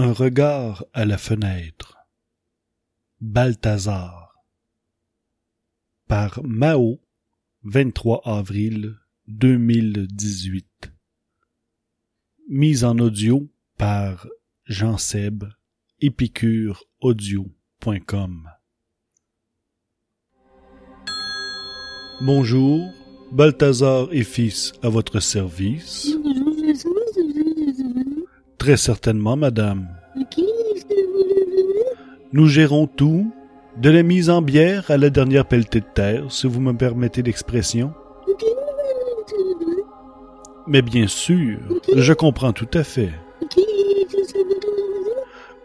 Un regard à la fenêtre. Balthazar. Par Mao, 23 avril 2018. Mise en audio par Jean Seb, épicureaudio.com. Bonjour, Balthazar et fils à votre service. Très certainement, madame. Nous gérons tout, de la mise en bière à la dernière pelletée de terre, si vous me permettez l'expression. Mais bien sûr, je comprends tout à fait.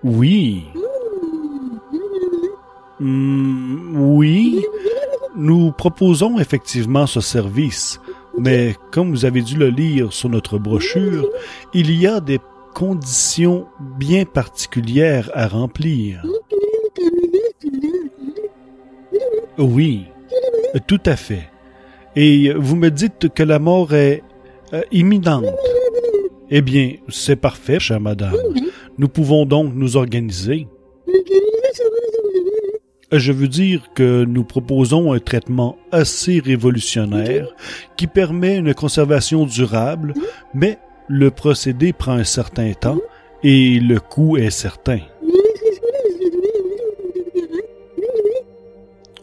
Oui. Hmm, oui. Nous proposons effectivement ce service, mais comme vous avez dû le lire sur notre brochure, il y a des conditions bien particulières à remplir. Oui, tout à fait. Et vous me dites que la mort est euh, imminente. Eh bien, c'est parfait, chère madame. Nous pouvons donc nous organiser. Je veux dire que nous proposons un traitement assez révolutionnaire qui permet une conservation durable, mais le procédé prend un certain temps et le coût est certain.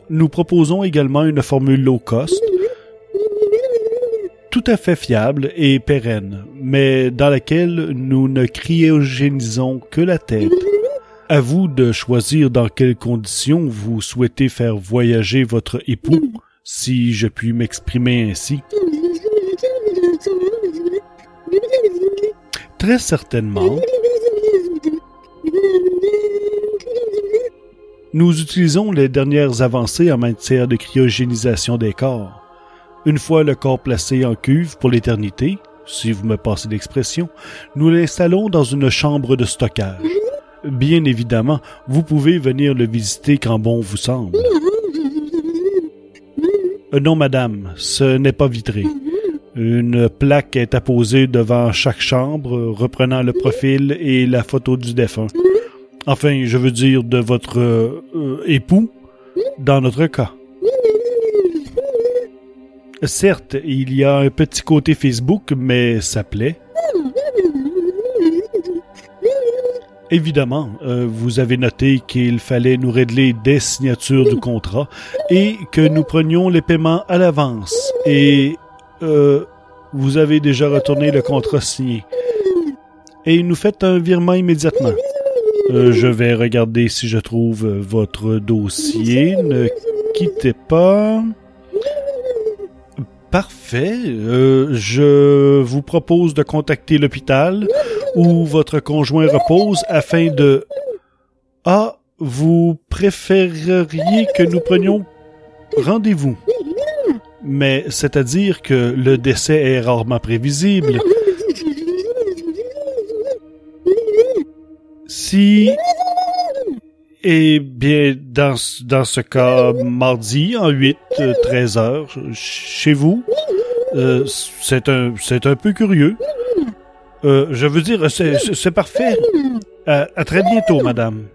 Nous proposons également une formule low cost, tout à fait fiable et pérenne, mais dans laquelle nous ne cryogénisons que la tête. À vous de choisir dans quelles conditions vous souhaitez faire voyager votre époux, si je puis m'exprimer ainsi. Très certainement. Nous utilisons les dernières avancées en matière de cryogénisation des corps. Une fois le corps placé en cuve pour l'éternité, si vous me passez l'expression, nous l'installons dans une chambre de stockage. Bien évidemment, vous pouvez venir le visiter quand bon vous semble. Euh, non, madame, ce n'est pas vitré. Une plaque est apposée devant chaque chambre, reprenant le profil et la photo du défunt. Enfin, je veux dire de votre euh, époux, dans notre cas. Certes, il y a un petit côté Facebook, mais ça plaît. Évidemment, euh, vous avez noté qu'il fallait nous régler des signatures du contrat et que nous prenions les paiements à l'avance. Et euh, vous avez déjà retourné le contrat signé. Et nous faites un virement immédiatement. Euh, je vais regarder si je trouve votre dossier. Ne quittez pas. Parfait. Euh, je vous propose de contacter l'hôpital où votre conjoint repose afin de... Ah, vous préféreriez que nous prenions rendez-vous. Mais c'est-à-dire que le décès est rarement prévisible. Si eh bien, dans, dans ce cas, mardi, en 8, 13 euh, heures, chez vous, euh, c'est un, un peu curieux. Euh, je veux dire, c'est, parfait. À très bientôt, madame.